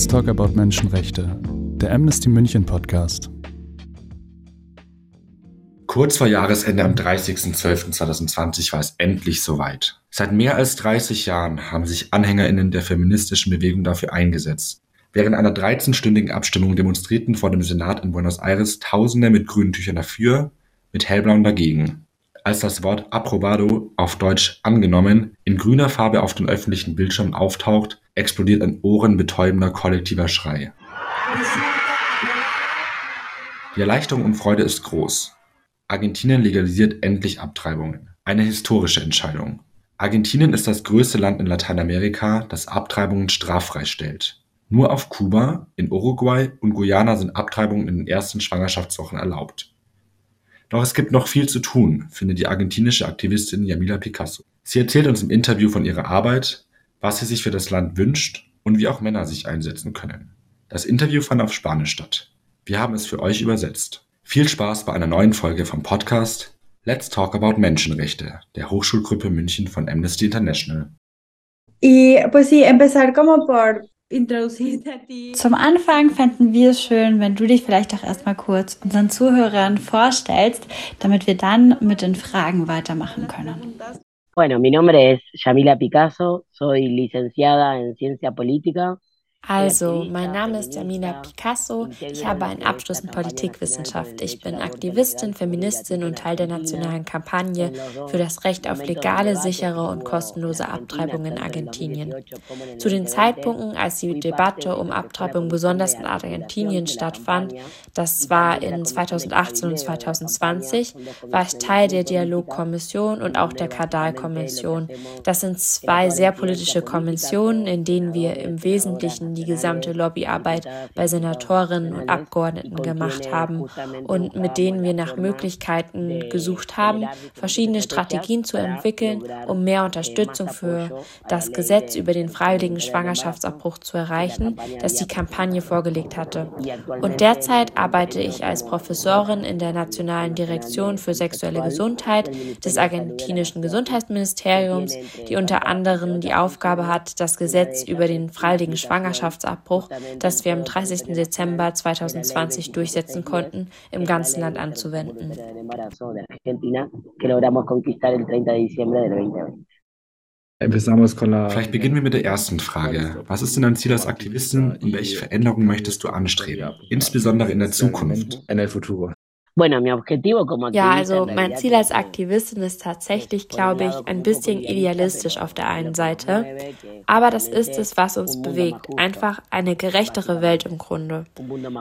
Let's Talk About Menschenrechte, der Amnesty München Podcast. Kurz vor Jahresende am 30.12.2020 war es endlich soweit. Seit mehr als 30 Jahren haben sich AnhängerInnen der feministischen Bewegung dafür eingesetzt. Während einer 13-stündigen Abstimmung demonstrierten vor dem Senat in Buenos Aires Tausende mit grünen Tüchern dafür, mit hellblauen dagegen. Als das Wort Aprobado auf Deutsch angenommen in grüner Farbe auf den öffentlichen Bildschirmen auftaucht, explodiert ein ohrenbetäubender kollektiver Schrei. Die Erleichterung und Freude ist groß. Argentinien legalisiert endlich Abtreibungen. Eine historische Entscheidung. Argentinien ist das größte Land in Lateinamerika, das Abtreibungen straffrei stellt. Nur auf Kuba, in Uruguay und Guyana sind Abtreibungen in den ersten Schwangerschaftswochen erlaubt. Doch es gibt noch viel zu tun, findet die argentinische Aktivistin Yamila Picasso. Sie erzählt uns im Interview von ihrer Arbeit, was sie sich für das Land wünscht und wie auch Männer sich einsetzen können. Das Interview fand auf Spanisch statt. Wir haben es für euch übersetzt. Viel Spaß bei einer neuen Folge vom Podcast Let's Talk About Menschenrechte der Hochschulgruppe München von Amnesty International. Y pues sí, empezar como por zum Anfang fänden wir es schön, wenn du dich vielleicht auch erstmal kurz unseren Zuhörern vorstellst, damit wir dann mit den Fragen weitermachen können. Bueno, mi nombre es Yamila Picasso, soy licenciada en Ciencia Política also, mein Name ist Jamina Picasso. Ich habe einen Abschluss in Politikwissenschaft. Ich bin Aktivistin, Feministin und Teil der nationalen Kampagne für das Recht auf legale, sichere und kostenlose Abtreibung in Argentinien. Zu den Zeitpunkten, als die Debatte um Abtreibung besonders in Argentinien stattfand, das war in 2018 und 2020, war ich Teil der Dialogkommission und auch der Kadal-Kommission. Das sind zwei sehr politische Kommissionen, in denen wir im Wesentlichen die gesamte Lobbyarbeit bei Senatorinnen und Abgeordneten gemacht haben und mit denen wir nach Möglichkeiten gesucht haben, verschiedene Strategien zu entwickeln, um mehr Unterstützung für das Gesetz über den freiwilligen Schwangerschaftsabbruch zu erreichen, das die Kampagne vorgelegt hatte. Und derzeit arbeite ich als Professorin in der Nationalen Direktion für sexuelle Gesundheit des argentinischen Gesundheitsministeriums, die unter anderem die Aufgabe hat, das Gesetz über den freiwilligen Schwangerschaftsabbruch Schwangerschaftsabbruch, das wir am 30. Dezember 2020 durchsetzen konnten, im ganzen Land anzuwenden. Vielleicht beginnen wir mit der ersten Frage. Was ist denn dein Ziel als Aktivistin und welche Veränderungen möchtest du anstreben, insbesondere in der Zukunft? Ja, also mein Ziel als Aktivistin ist tatsächlich, glaube ich, ein bisschen idealistisch auf der einen Seite. Aber das ist es, was uns bewegt. Einfach eine gerechtere Welt im Grunde.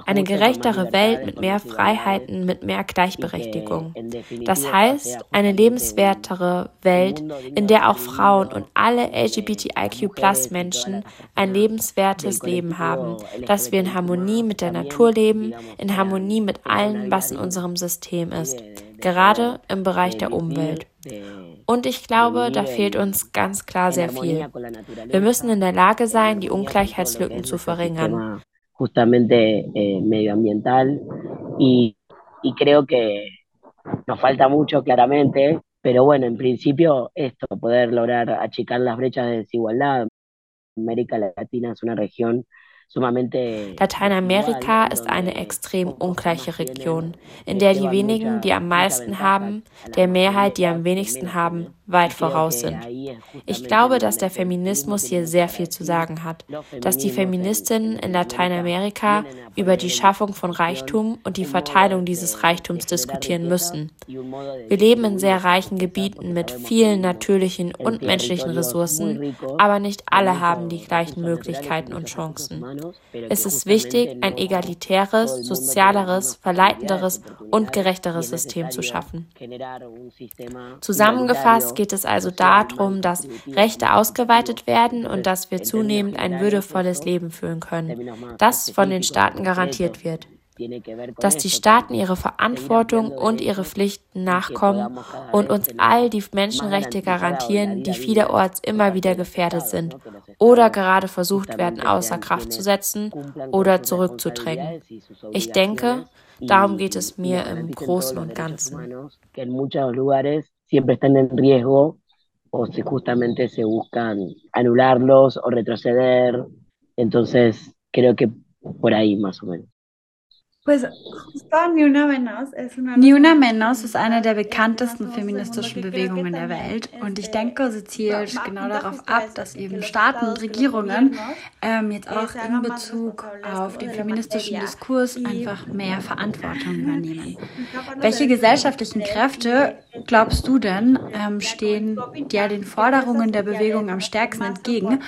Eine gerechtere Welt mit mehr Freiheiten, mit mehr Gleichberechtigung. Das heißt, eine lebenswertere Welt, in der auch Frauen und alle LGBTIQ-Plus-Menschen ein lebenswertes Leben haben, dass wir in Harmonie mit der Natur leben, in Harmonie mit allem, was in unserem unserem System ist, gerade im Bereich der Umwelt. Und ich glaube, da fehlt uns ganz klar sehr viel. Wir müssen in der Lage sein, die Ungleichheitslücken zu verringern. Justamente eh, medioambiental y, y creo que nos falta mucho claramente, pero bueno, en principio esto, poder lograr achicar las brechas de desigualdad. América Latina es una región Lateinamerika ist eine extrem ungleiche Region, in der die wenigen, die am meisten haben, der Mehrheit, die am wenigsten haben, weit voraus sind. Ich glaube, dass der Feminismus hier sehr viel zu sagen hat, dass die Feministinnen in Lateinamerika über die Schaffung von Reichtum und die Verteilung dieses Reichtums diskutieren müssen. Wir leben in sehr reichen Gebieten mit vielen natürlichen und menschlichen Ressourcen, aber nicht alle haben die gleichen Möglichkeiten und Chancen. Es ist wichtig, ein egalitäres, sozialeres, verleitenderes und gerechteres System zu schaffen. Zusammengefasst geht es also darum, dass Rechte ausgeweitet werden und dass wir zunehmend ein würdevolles Leben führen können, das von den Staaten garantiert wird dass die Staaten ihre Verantwortung und ihre Pflichten nachkommen und uns all die Menschenrechte garantieren, die vielerorts immer wieder gefährdet sind oder gerade versucht werden außer Kraft zu setzen oder zurückzudrängen. Ich denke, darum geht es mir im Großen und Ganzen. O si justamente se buscan anularlos o retroceder. Entonces, creo que por ahí más o menos. Pues justo Ni Una Menos ist Ni Una Menos ist eine der bekanntesten feministischen Bewegungen der Welt. und ich denke, sie zielt genau darauf ab, dass eben Staaten und Regierungen ähm, jetzt auch in Bezug auf den feministischen Diskurs einfach mehr Verantwortung übernehmen. Welche gesellschaftlichen Kräfte, glaubst du denn, ähm, stehen ja den Forderungen der Bewegung am stärksten entgegen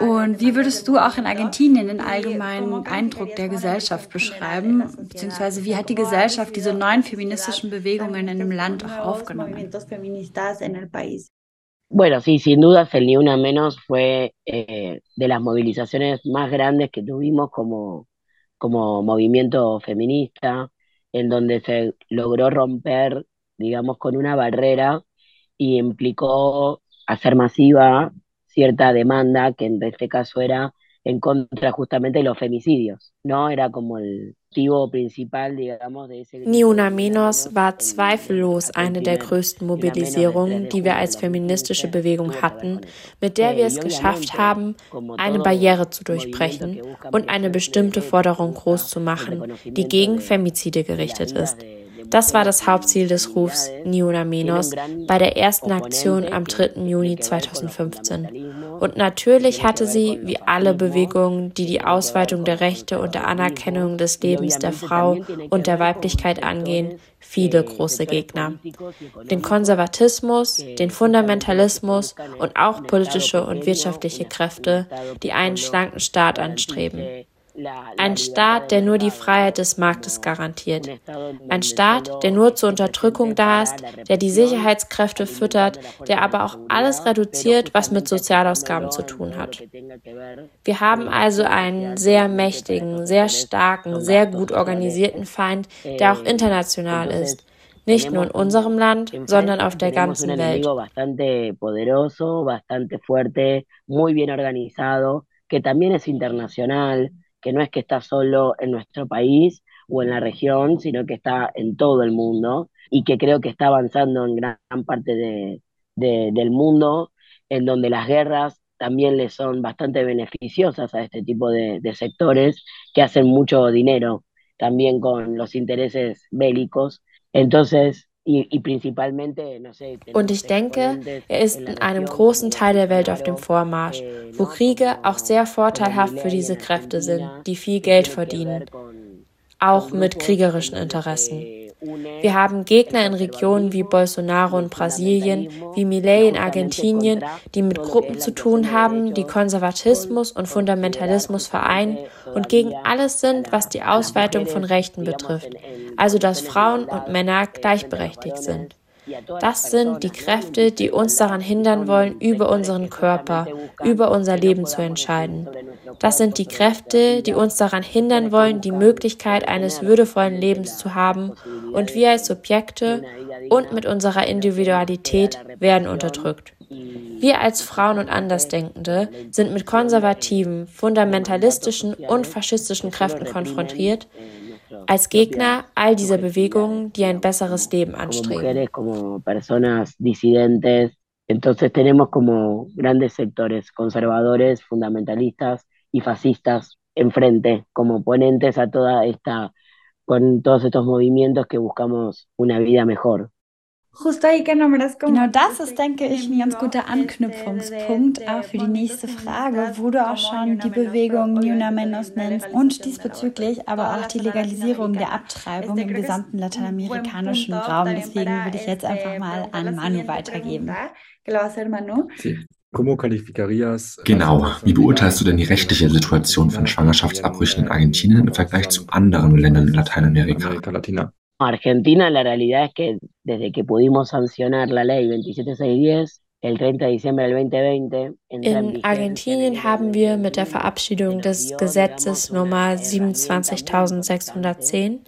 und wie würdest du auch in Argentinien den allgemeinen Eindruck der Gesellschaft? Beziehungsweise wie in dem Land auch aufgenommen? Bueno, sí, sin dudas el Ni Una Menos fue eh, de las movilizaciones más grandes que tuvimos como movimiento feminista, en donde se logró romper, digamos, con una barrera y implicó hacer masiva cierta demanda que en este caso era en contra justamente de los femicidios, ¿no? Era como el motivo principal, digamos, de ese... Ni una menos war zweifellos eine der größten Mobilisierungen, die wir als feministische Bewegung hatten, mit der wir es geschafft haben, eine Barriere zu durchbrechen und eine bestimmte Forderung groß zu machen, die gegen Femizide gerichtet ist. Das war das Hauptziel des Rufs Ni Una Menos bei der ersten Aktion am 3. Juni 2015. Und natürlich hatte sie, wie alle Bewegungen, die die Ausweitung der Rechte und der Anerkennung des Lebens der Frau und der Weiblichkeit angehen, viele große Gegner. Den Konservatismus, den Fundamentalismus und auch politische und wirtschaftliche Kräfte, die einen schlanken Staat anstreben. Ein Staat, der nur die Freiheit des Marktes garantiert. Ein Staat, der nur zur Unterdrückung da ist, der die Sicherheitskräfte füttert, der aber auch alles reduziert, was mit Sozialausgaben zu tun hat. Wir haben also einen sehr mächtigen, sehr starken, sehr gut organisierten Feind, der auch international ist nicht nur in unserem Land, sondern auf der ganzen Welt. que también es internacional, que no es que está solo en nuestro país o en la región, sino que está en todo el mundo y que creo que está avanzando en gran parte de, del mundo, en donde las guerras también le son bastante beneficiosas a este tipo de, de sectores que hacen mucho dinero también con los intereses bélicos. Entonces, Und ich denke, er ist in einem großen Teil der Welt auf dem Vormarsch, wo Kriege auch sehr vorteilhaft für diese Kräfte sind, die viel Geld verdienen, auch mit kriegerischen Interessen. Wir haben Gegner in Regionen wie Bolsonaro in Brasilien, wie Milei in Argentinien, die mit Gruppen zu tun haben, die Konservatismus und Fundamentalismus vereinen und gegen alles sind, was die Ausweitung von Rechten betrifft, also dass Frauen und Männer gleichberechtigt sind. Das sind die Kräfte, die uns daran hindern wollen, über unseren Körper, über unser Leben zu entscheiden. Das sind die Kräfte, die uns daran hindern wollen, die Möglichkeit eines würdevollen Lebens zu haben und wir als Subjekte und mit unserer Individualität werden unterdrückt. Wir als Frauen und Andersdenkende sind mit konservativen, fundamentalistischen und faschistischen Kräften konfrontiert, als Gegner all dieser Bewegungen, die ein besseres Leben anstreben. Entonces tenemos como grandes sectores conservadores, fundamentalistas y fascistas enfrente, como oponentes a toda esta, con todos estos movimientos que buscamos una vida mejor. Genau das ist, denke ich, ein ganz guter Anknüpfungspunkt auch für die nächste Frage, wo du auch schon die Bewegung Nuna Menos nennst und diesbezüglich aber auch die Legalisierung der Abtreibung im gesamten lateinamerikanischen Raum. Deswegen würde ich jetzt einfach mal an Manu weitergeben. Genau. Wie beurteilst du denn die rechtliche Situation von Schwangerschaftsabbrüchen in Argentinien im Vergleich zu anderen Ländern in Lateinamerika? Argentina, la realidad es que desde que pudimos sancionar la ley 27610, el 30 de diciembre del 2020, in Argentinien haben wir mit der Verabschiedung des Gesetzes Nummer 27610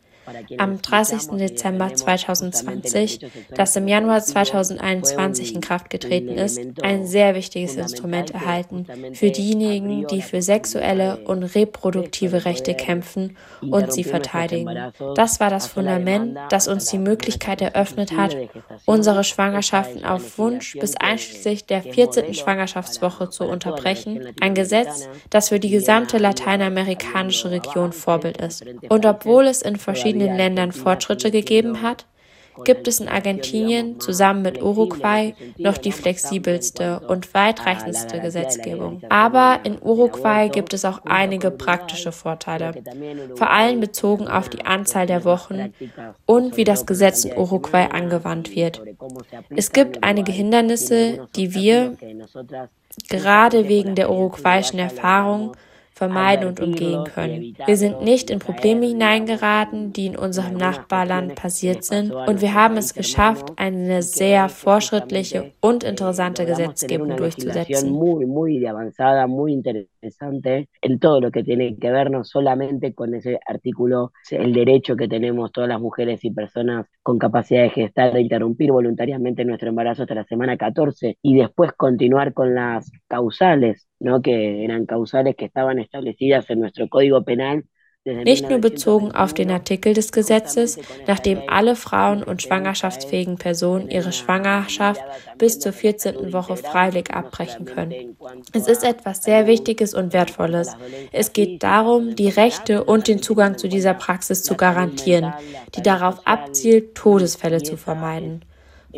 am 30. Dezember 2020, das im Januar 2021 in Kraft getreten ist, ein sehr wichtiges Instrument erhalten für diejenigen, die für sexuelle und reproduktive Rechte kämpfen und sie verteidigen. Das war das Fundament, das uns die Möglichkeit eröffnet hat, unsere Schwangerschaften auf Wunsch bis einschließlich der 14. Schwangerschaftswoche zu unterbrechen. Ein Gesetz, das für die gesamte lateinamerikanische Region Vorbild ist. Und obwohl es in verschiedenen Ländern Fortschritte gegeben hat, gibt es in Argentinien zusammen mit Uruguay noch die flexibelste und weitreichendste Gesetzgebung. Aber in Uruguay gibt es auch einige praktische Vorteile, vor allem bezogen auf die Anzahl der Wochen und wie das Gesetz in Uruguay angewandt wird. Es gibt einige Hindernisse, die wir, gerade wegen der uruguayischen Erfahrung, vermeiden und umgehen können. Wir sind nicht in Probleme hineingeraten, die in unserem Nachbarland passiert sind, und wir haben es geschafft, eine sehr fortschrittliche und interessante Gesetzgebung durchzusetzen. en todo lo que tiene que ver no solamente con ese artículo, el derecho que tenemos todas las mujeres y personas con capacidad de gestar, de interrumpir voluntariamente nuestro embarazo hasta la semana 14 y después continuar con las causales, ¿no? que eran causales que estaban establecidas en nuestro Código Penal Nicht nur bezogen auf den Artikel des Gesetzes, nachdem alle Frauen und schwangerschaftsfähigen Personen ihre Schwangerschaft bis zur 14. Woche freiwillig abbrechen können. Es ist etwas sehr Wichtiges und Wertvolles. Es geht darum, die Rechte und den Zugang zu dieser Praxis zu garantieren, die darauf abzielt, Todesfälle zu vermeiden.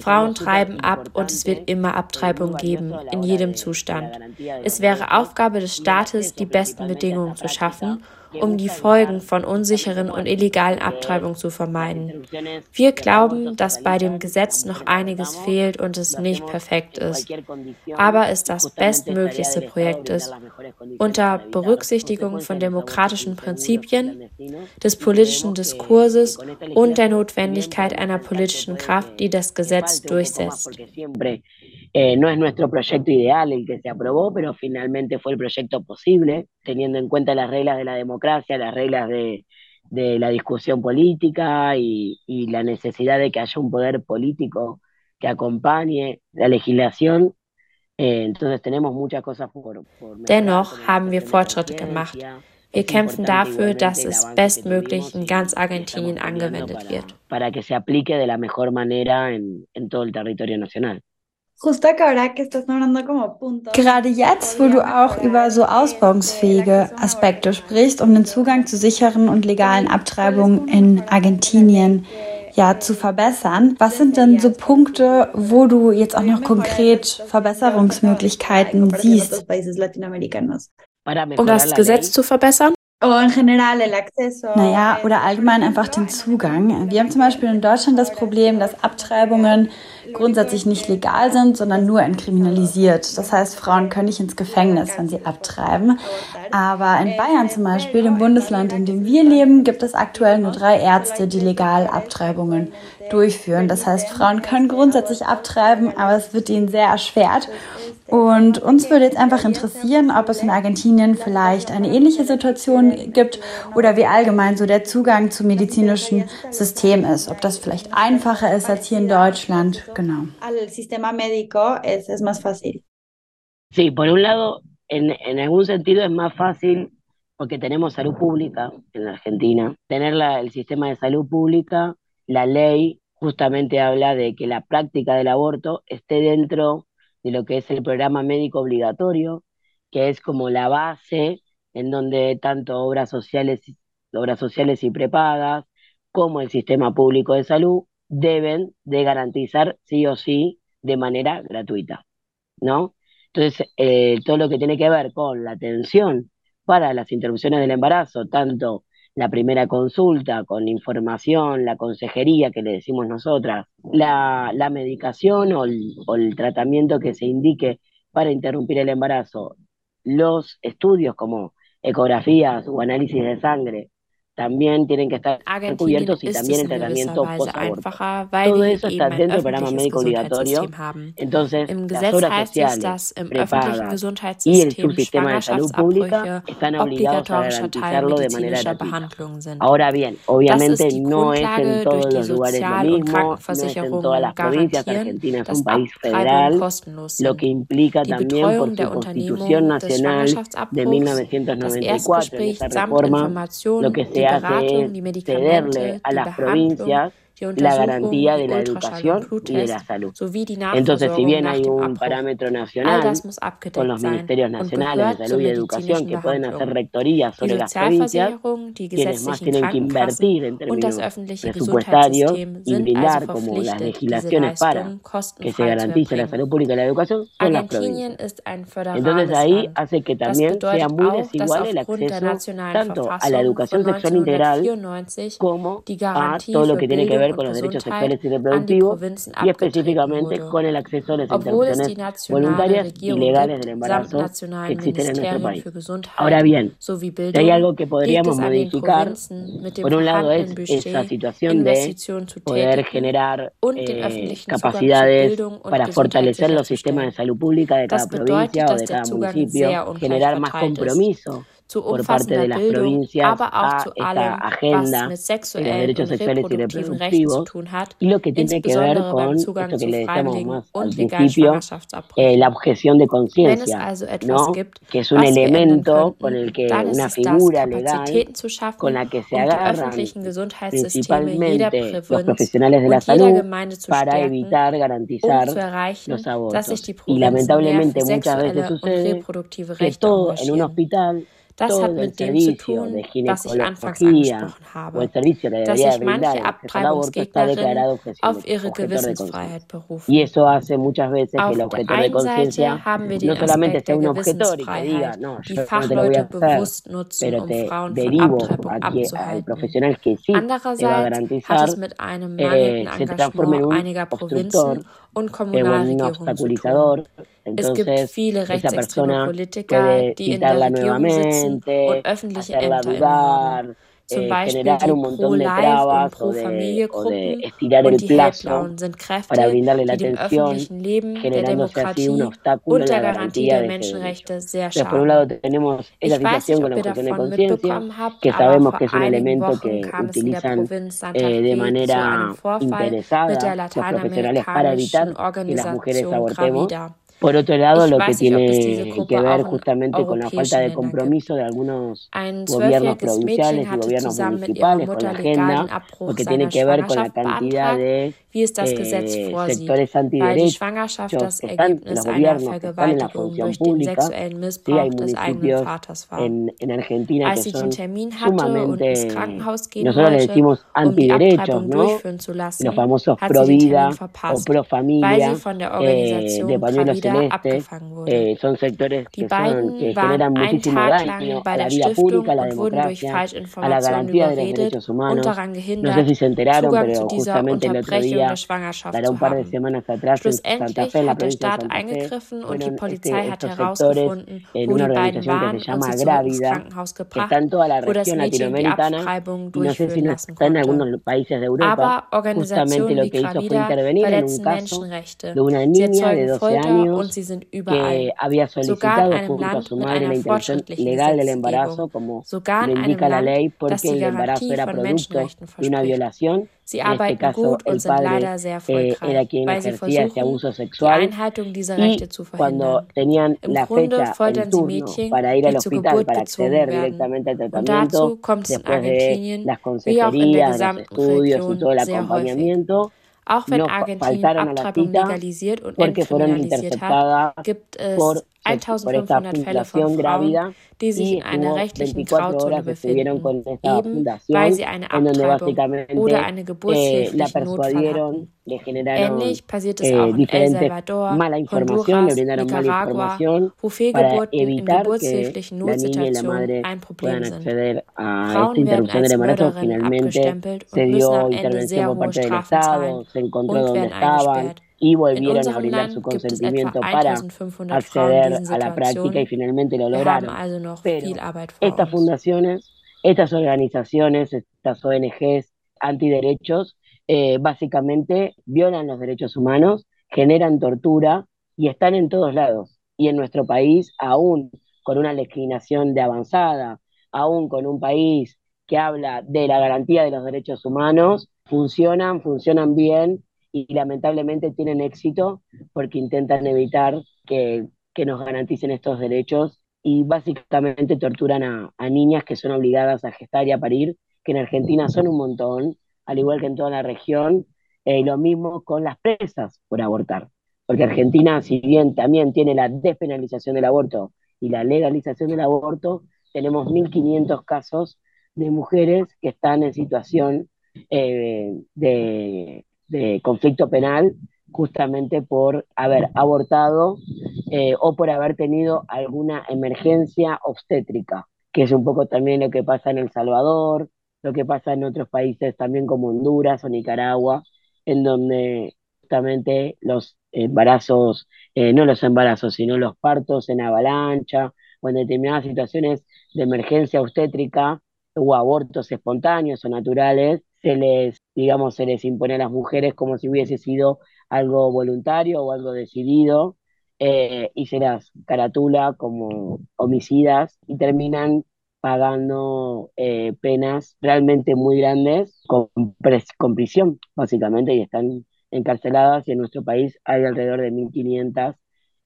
Frauen treiben ab und es wird immer Abtreibung geben, in jedem Zustand. Es wäre Aufgabe des Staates, die besten Bedingungen zu schaffen um die Folgen von unsicheren und illegalen Abtreibungen zu vermeiden. Wir glauben, dass bei dem Gesetz noch einiges fehlt und es nicht perfekt ist, aber es das bestmöglichste Projekt ist, unter Berücksichtigung von demokratischen Prinzipien, des politischen Diskurses und der Notwendigkeit einer politischen Kraft, die das Gesetz durchsetzt. Eh, no es nuestro proyecto ideal el que se aprobó, pero finalmente fue el proyecto posible, teniendo en cuenta las reglas de la democracia, las reglas de, de la discusión política y, y, la necesidad de que haya un poder político que acompañe la legislación. Eh, entonces tenemos muchas cosas por, por Dennoch haben wir Fortschritte gemacht. Wir kämpfen dafür, dass es bestmöglich in ganz Argentinien angewendet wird. Para que se aplique de la mejor manera en, en todo el territorio nacional. Gerade jetzt, wo du auch über so ausbauungsfähige Aspekte sprichst, um den Zugang zu sicheren und legalen Abtreibungen in Argentinien ja zu verbessern, was sind denn so Punkte, wo du jetzt auch noch konkret Verbesserungsmöglichkeiten siehst? Um das Gesetz zu verbessern? Naja, oder allgemein einfach den Zugang. Wir haben zum Beispiel in Deutschland das Problem, dass Abtreibungen grundsätzlich nicht legal sind, sondern nur entkriminalisiert. Das heißt, Frauen können nicht ins Gefängnis, wenn sie abtreiben. Aber in Bayern zum Beispiel, dem Bundesland, in dem wir leben, gibt es aktuell nur drei Ärzte, die legal Abtreibungen durchführen. Das heißt, Frauen können grundsätzlich abtreiben, aber es wird ihnen sehr erschwert. Und uns würde jetzt einfach interessieren, ob es in Argentinien vielleicht eine ähnliche Situation gibt oder wie allgemein so der Zugang zum medizinischen System ist. Ob das vielleicht einfacher ist als hier in Deutschland. Genau. Sí, por un lado, en, en algún sentido es más fácil porque tenemos salud pública en la Argentina. Tener la, el sistema de salud pública, la ley justamente habla de que la práctica del aborto esté dentro de lo que es el programa médico obligatorio, que es como la base en donde tanto obras sociales, obras sociales y prepagas como el sistema público de salud deben de garantizar sí o sí de manera gratuita, ¿no? Entonces, eh, todo lo que tiene que ver con la atención para las interrupciones del embarazo, tanto la primera consulta con información, la consejería que le decimos nosotras, la, la medicación o el, o el tratamiento que se indique para interrumpir el embarazo, los estudios como ecografías o análisis de sangre también tienen que estar cubiertos y también el tratamiento post Todo eso está dentro del programa médico obligatorio. Entonces, las obras sociales, prepagas y el subsistema de salud pública están obligados a garantizarlo de manera gratuita. Ahora bien, obviamente no es en todos los lugares lo mismo, no es en todas las provincias. Argentina es un país federal, lo que implica también por su Constitución Nacional de 1994, en esa reforma, lo que se hace es cederle a las provincias la garantía de la educación y de la salud. Entonces, si bien hay un parámetro nacional con los ministerios nacionales de salud y educación que pueden hacer rectorías sobre las provincias, quienes más tienen que invertir en términos presupuestarios y brindar como las legislaciones para que se garantice la salud pública y la educación son las provincias. Entonces ahí hace que también sea muy desigual el acceso tanto a la educación sexual integral como a todo lo que tiene que ver con los derechos sexuales y reproductivos y específicamente con el acceso a las interrupciones voluntarias y legales del embarazo que existen en nuestro país. Ahora bien, hay algo que podríamos modificar, por un lado es esa situación de poder generar eh, capacidades para fortalecer los sistemas de salud pública de cada provincia o de cada municipio, generar más compromiso por parte de las provincias a esta agenda de los derechos sexuales y reproductivos y lo que tiene que ver con esto que le decíamos más al principio, eh, la objeción de conciencia, ¿no? que es un elemento con el que una figura legal con la que se agarran principalmente los profesionales de la salud para evitar garantizar los abortos. Y lamentablemente muchas veces sucede que todo en un hospital Das hat mit dem zu tun, was ich anfangs angesprochen habe, dass sich manche Abtreibungsgegnerinnen auf ihre Gewissensfreiheit berufen. Auf der einen Seite haben wir den Aspekt der Gewissensfreiheit, die Fachleute bewusst nutzen, um Frauen von Abtreibung abzuhalten. Andererseits hat es mit einem mangelnden Engagement einiger Provinzen un obstaculizador. Entonces, esa persona puede quitarla nuevamente, hacerla dudar, Zum eh, generar un montón de trabas o de, o de, estirar el plazo para brindarle la atención, generándose así un obstáculo en la garantía de ese Entonces, por un lado tenemos esa situación con la objeción de conciencia, que sabemos que es un elemento que utilizan eh, de manera interesada los profesionales para evitar que las mujeres abortemos. Por otro lado, lo que tiene que ver justamente con la falta de compromiso de algunos gobiernos provinciales y gobiernos municipales con la agenda, lo que tiene que ver con la cantidad de wie es das Gesetz vorsieht, weil die Schwangerschaft das Ergebnis einer Vergewaltigung durch den sexuellen Missbrauch des eigenen Vaters war. Als ich den Termin hatte und ins Krankenhaus gehen wollte, um die Abtreibung durchführen zu lassen, hat sie den Termin verpasst, weil sie von der Organisation Pravida abgefangen wurde. Die beiden waren einen Tag lang bei der Stiftung und wurden durch Falschinformationen überredet und daran gehindert, Zugang zu dieser Unterbrechung der Schwangerschaft zu haben. Schlussendlich hat der Staat eingegriffen und die Polizei hat herausgefunden, wo die beiden waren und sie zurück ins Krankenhaus gebracht, wo das Mädchen die Abtreibung durchführen lassen konnte. Aber Organisationen wie Gravida verletzen Menschenrechte. Sie erzeugen Folter und sie sind überall. Sogar in einem Land mit einer fortschrittlichen Gesetzgebung. Sogar in einem Land, das die Garantie von Menschenrechten verspricht. Sie arbeiten gut und sind leider sehr erfolgreich, weil sie versuchen, die Einhaltung dieser Rechte zu verhindern. Im Grunde foltern sie Mädchen, die zur Geburt gezwungen werden. Und dazu kommt es in Argentinien, wie auch in der gesamten Region, sehr häufig. Auch wenn Argentinien Abtreibung legalisiert und entkriminalisiert hat, gibt es 1500 Fälle von Frauen, die sich in einer rechtlichen Grauzone befinden, eben weil sie eine Abtreibung oder eine geburtshilfliche Notfall hatten. Ähnlich passiert es auch in El Salvador, Honduras, Nicaragua, wo Fehlgeburten in geburtshilflichen Notsituationen ein Problem sind. Frauen werden als Mörderinnen abgestempelt und müssen am Ende sehr hohe Strafen zahlen und werden eingesperrt. Y volvieron a brindar su consentimiento para acceder a la práctica y finalmente lo lograron. Pero estas fundaciones estas organizaciones, estas ONGs antiderechos, eh, básicamente violan los derechos humanos, generan tortura y están en todos lados. Y en nuestro país, aún con una legislación de avanzada, aún con un país que habla de la garantía de los derechos humanos, funcionan, funcionan bien y lamentablemente tienen éxito porque intentan evitar que, nos garanticen estos derechos y básicamente torturan a, niñas que son obligadas a gestar y a parir, que en Argentina son un montón, al igual que en toda la región, eh, lo mismo con las presas por abortar. Porque Argentina, si bien también tiene la despenalización del aborto y la legalización del aborto, tenemos 1.500 casos de mujeres que están en situación eh, de, conflicto penal justamente por haber abortado eh, o por haber tenido alguna emergencia obstétrica, que es un poco también lo que pasa en El Salvador, lo que pasa en otros países también como Honduras o Nicaragua, en donde justamente los embarazos, eh, no los embarazos, sino los partos en avalancha o en determinadas situaciones de emergencia obstétrica o abortos espontáneos o naturales, se les, digamos, se les impone a las mujeres como si hubiese sido algo voluntario o algo decidido eh, y se las caratula como homicidas y terminan pagando eh, penas realmente muy grandes con, con prisión, básicamente, y están encarceladas y en nuestro país hay alrededor de 1.500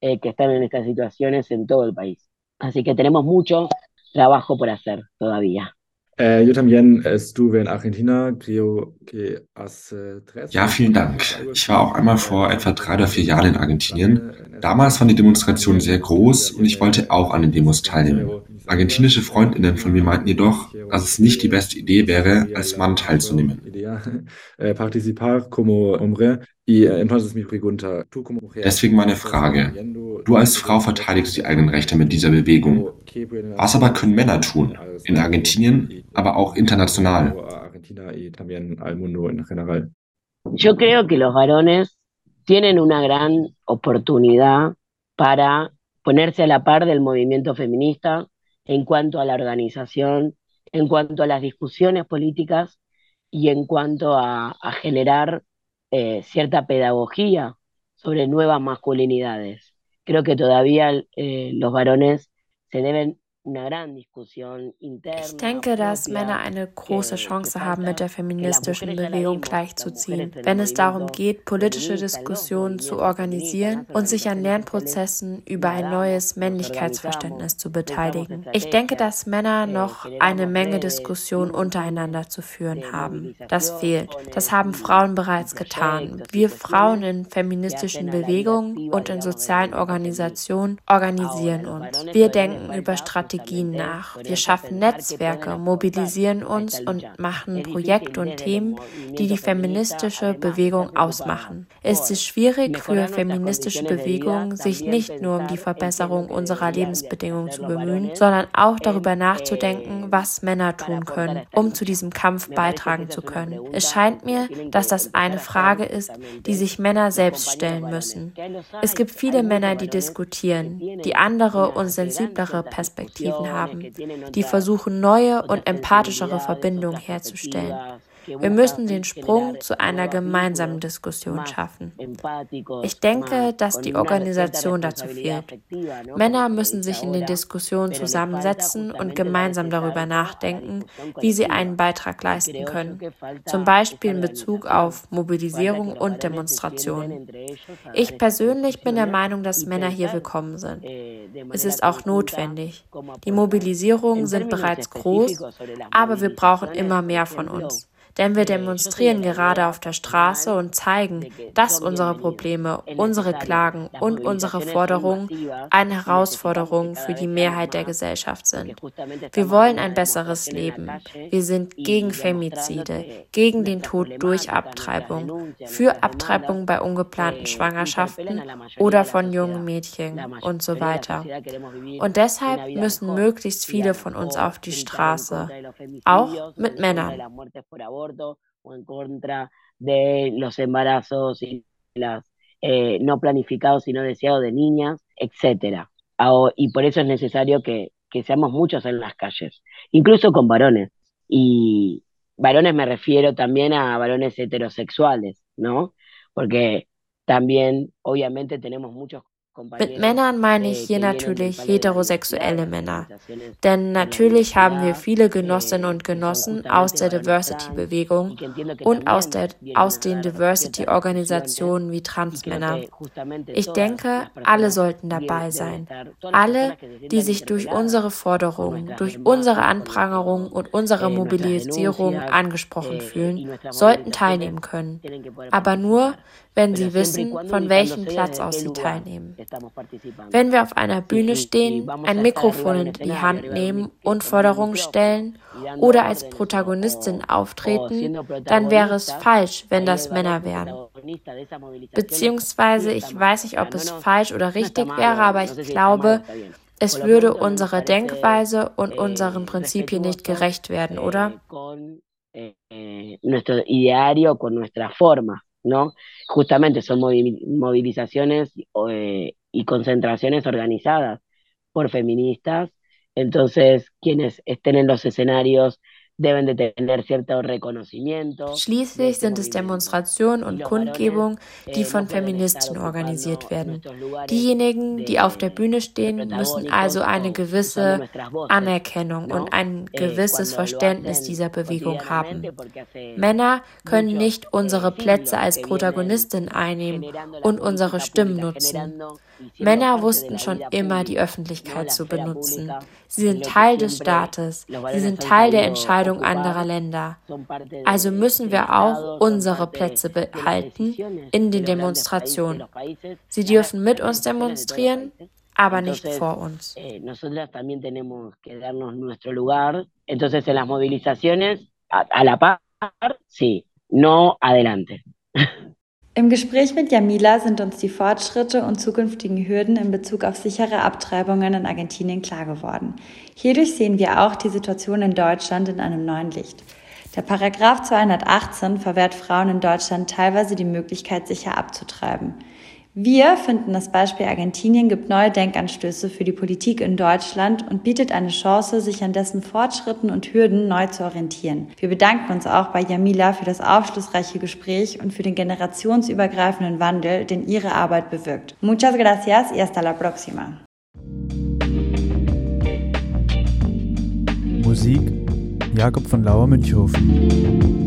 eh, que están en estas situaciones en todo el país. Así que tenemos mucho trabajo por hacer todavía. Äh, Jutta Mien, du in Argentina, creo que hace tres. Ja, vielen Dank. Ich war auch einmal vor etwa drei oder vier Jahren in Argentinien. Damals waren die Demonstrationen sehr groß und ich wollte auch an den Demos teilnehmen. Argentinische Freundinnen von mir meinten jedoch, dass es nicht die beste Idee wäre, als Mann teilzunehmen. Äh, Deswegen meine Frage. Du als Frau verteidigst die eigenen Rechte mit dieser Bewegung. Was aber können Männer tun? In Argentinien, aber auch international. Yo creo que los varones tienen una gran oportunidad para ponerse a la par del movimiento feminista en cuanto a la organización, en cuanto a las discusiones políticas y en cuanto a, generar eh, cierta pedagogía sobre nuevas masculinidades. Creo que todavía eh, los varones se deben Ich denke, dass Männer eine große Chance haben, mit der feministischen Bewegung gleichzuziehen, wenn es darum geht, politische Diskussionen zu organisieren und sich an Lernprozessen über ein neues Männlichkeitsverständnis zu beteiligen. Ich denke, dass Männer noch eine Menge Diskussionen untereinander zu führen haben. Das fehlt. Das haben Frauen bereits getan. Wir Frauen in feministischen Bewegungen und in sozialen Organisationen organisieren uns. Wir denken über Strategien Strategien nach. Wir schaffen Netzwerke, mobilisieren uns und machen Projekte und Themen, die die feministische Bewegung ausmachen. Es ist schwierig für feministische Bewegungen, sich nicht nur um die Verbesserung unserer Lebensbedingungen zu bemühen, sondern auch darüber nachzudenken, was Männer tun können, um zu diesem Kampf beitragen zu können. Es scheint mir, dass das eine Frage ist, die sich Männer selbst stellen müssen. Es gibt viele Männer, die diskutieren, die andere und sensiblere Perspektiven Perspektiven haben, die versuchen, neue und empathischere Verbindungen herzustellen. Wir müssen den Sprung zu einer gemeinsamen Diskussion schaffen. Ich denke, dass die Organisation dazu fehlt. Männer müssen sich in den Diskussionen zusammensetzen und gemeinsam darüber nachdenken, wie sie einen Beitrag leisten können, zum Beispiel in Bezug auf Mobilisierung und Demonstrationen. Ich persönlich bin der Meinung, dass Männer hier willkommen sind. Es ist auch notwendig. Die Mobilisierungen sind bereits groß, aber wir brauchen immer mehr von uns. Denn wir demonstrieren gerade auf der Straße und zeigen, dass unsere Probleme, unsere Klagen und unsere Forderungen eine Herausforderung für die Mehrheit der Gesellschaft sind. Wir wollen ein besseres Leben. Wir sind gegen Femizide, gegen den Tod durch Abtreibung, für Abtreibung bei ungeplanten Schwangerschaften oder von jungen Mädchen und so weiter. Und deshalb müssen möglichst viele von uns auf die Straße, auch mit Männern. O en contra de los embarazos y las eh, no planificados y no deseados de niñas, etcétera. Y por eso es necesario que, que seamos muchos en las calles, incluso con varones. Y varones me refiero también a varones heterosexuales, ¿no? Porque también, obviamente, tenemos muchos Mit Männern meine ich hier natürlich heterosexuelle Männer. Denn natürlich haben wir viele Genossinnen und Genossen aus der Diversity-Bewegung und aus, der, aus den Diversity-Organisationen wie Transmänner. Ich denke, alle sollten dabei sein. Alle, die sich durch unsere Forderungen, durch unsere Anprangerung und unsere Mobilisierung angesprochen fühlen, sollten teilnehmen können. Aber nur, wenn sie wissen, von welchem Platz aus sie teilnehmen. Wenn wir auf einer Bühne stehen, ein Mikrofon in die Hand nehmen und Forderungen stellen oder als Protagonistin auftreten, dann wäre es falsch, wenn das Männer wären. Beziehungsweise, ich weiß nicht, ob es falsch oder richtig wäre, aber ich glaube, es würde unserer Denkweise und unseren Prinzipien nicht gerecht werden, oder? Nuestro ideario con nuestra forma. Justamente son movilizaciones eh, y concentraciones organizadas por feministas, entonces quienes estén en los escenarios deben de tener cierto reconocimiento. Schließlich sind es Demonstrationen und Kundgebungen, die von Feministinnen organisiert werden. Diejenigen, die auf der Bühne stehen, müssen also eine gewisse Anerkennung und ein gewisses Verständnis dieser Bewegung haben. Männer können nicht unsere Plätze als Protagonistin einnehmen und unsere Stimmen nutzen. Männer wussten schon immer, die Öffentlichkeit zu benutzen. Sie sind Teil des Staates. Sie sind Teil der Entscheidung anderer Länder. Also müssen wir auch unsere Plätze behalten in den Demonstrationen. Sie dürfen mit uns demonstrieren, aber nicht vor uns. Eh. Entonces, en las movilizaciones, a la par, sí, no adelante. Im Gespräch mit Jamila sind uns die Fortschritte und zukünftigen Hürden in Bezug auf sichere Abtreibungen in Argentinien klar geworden. Hierdurch sehen wir auch die Situation in Deutschland in einem neuen Licht. Der Paragraph 218 verwehrt Frauen in Deutschland teilweise die Möglichkeit, sicher abzutreiben. Wir finden, das Beispiel Argentinien gibt neue Denkanstöße für die Politik in Deutschland und bietet eine Chance, sich an dessen Fortschritten und Hürden neu zu orientieren. Wir bedanken uns auch bei Jamila für das aufschlussreiche Gespräch und für den generationsübergreifenden Wandel, den ihre Arbeit bewirkt. Muchas gracias y hasta la próxima. Musik Jakob von Lauer Münchhofen.